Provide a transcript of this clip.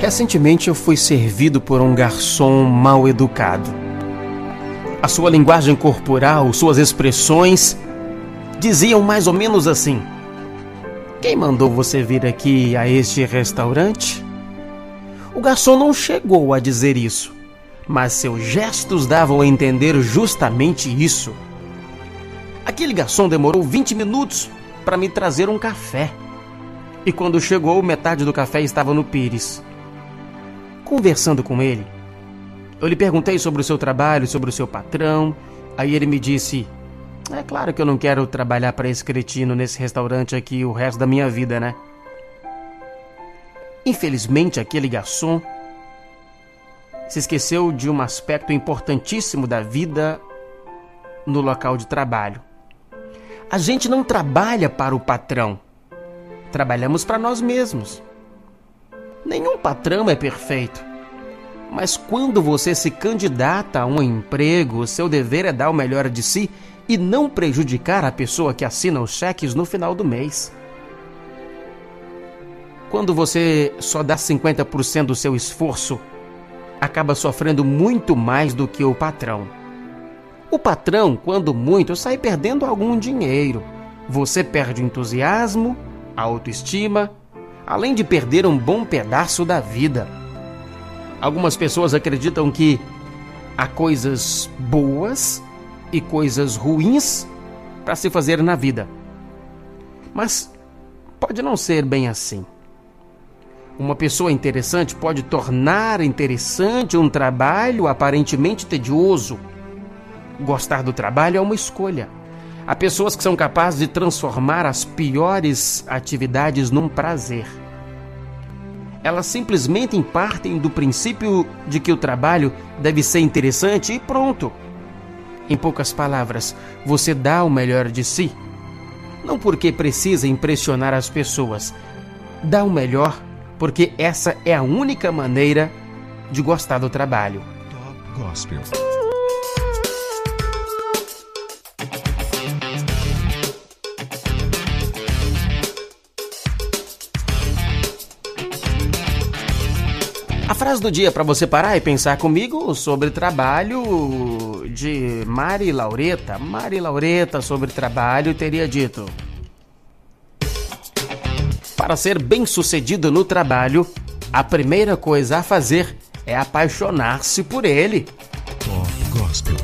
Recentemente eu fui servido por um garçom mal educado. A sua linguagem corporal, suas expressões diziam mais ou menos assim: Quem mandou você vir aqui a este restaurante? O garçom não chegou a dizer isso, mas seus gestos davam a entender justamente isso. Aquele garçom demorou 20 minutos para me trazer um café. E quando chegou, metade do café estava no pires. Conversando com ele, eu lhe perguntei sobre o seu trabalho, sobre o seu patrão. Aí ele me disse: É claro que eu não quero trabalhar para esse cretino nesse restaurante aqui o resto da minha vida, né? Infelizmente, aquele garçom se esqueceu de um aspecto importantíssimo da vida no local de trabalho. A gente não trabalha para o patrão, trabalhamos para nós mesmos. Nenhum patrão é perfeito. Mas quando você se candidata a um emprego, seu dever é dar o melhor de si e não prejudicar a pessoa que assina os cheques no final do mês. Quando você só dá 50% do seu esforço, acaba sofrendo muito mais do que o patrão. O patrão, quando muito, sai perdendo algum dinheiro. Você perde o entusiasmo, a autoestima, além de perder um bom pedaço da vida. Algumas pessoas acreditam que há coisas boas e coisas ruins para se fazer na vida. Mas pode não ser bem assim. Uma pessoa interessante pode tornar interessante um trabalho aparentemente tedioso. Gostar do trabalho é uma escolha. Há pessoas que são capazes de transformar as piores atividades num prazer. Elas simplesmente partem do princípio de que o trabalho deve ser interessante e pronto. Em poucas palavras, você dá o melhor de si. Não porque precisa impressionar as pessoas. Dá o melhor porque essa é a única maneira de gostar do trabalho. Top Gospel. A frase do dia para você parar e pensar comigo sobre trabalho de Mari Laureta. Mari Laureta sobre trabalho teria dito: para ser bem-sucedido no trabalho, a primeira coisa a fazer é apaixonar-se por ele. Top Gospel.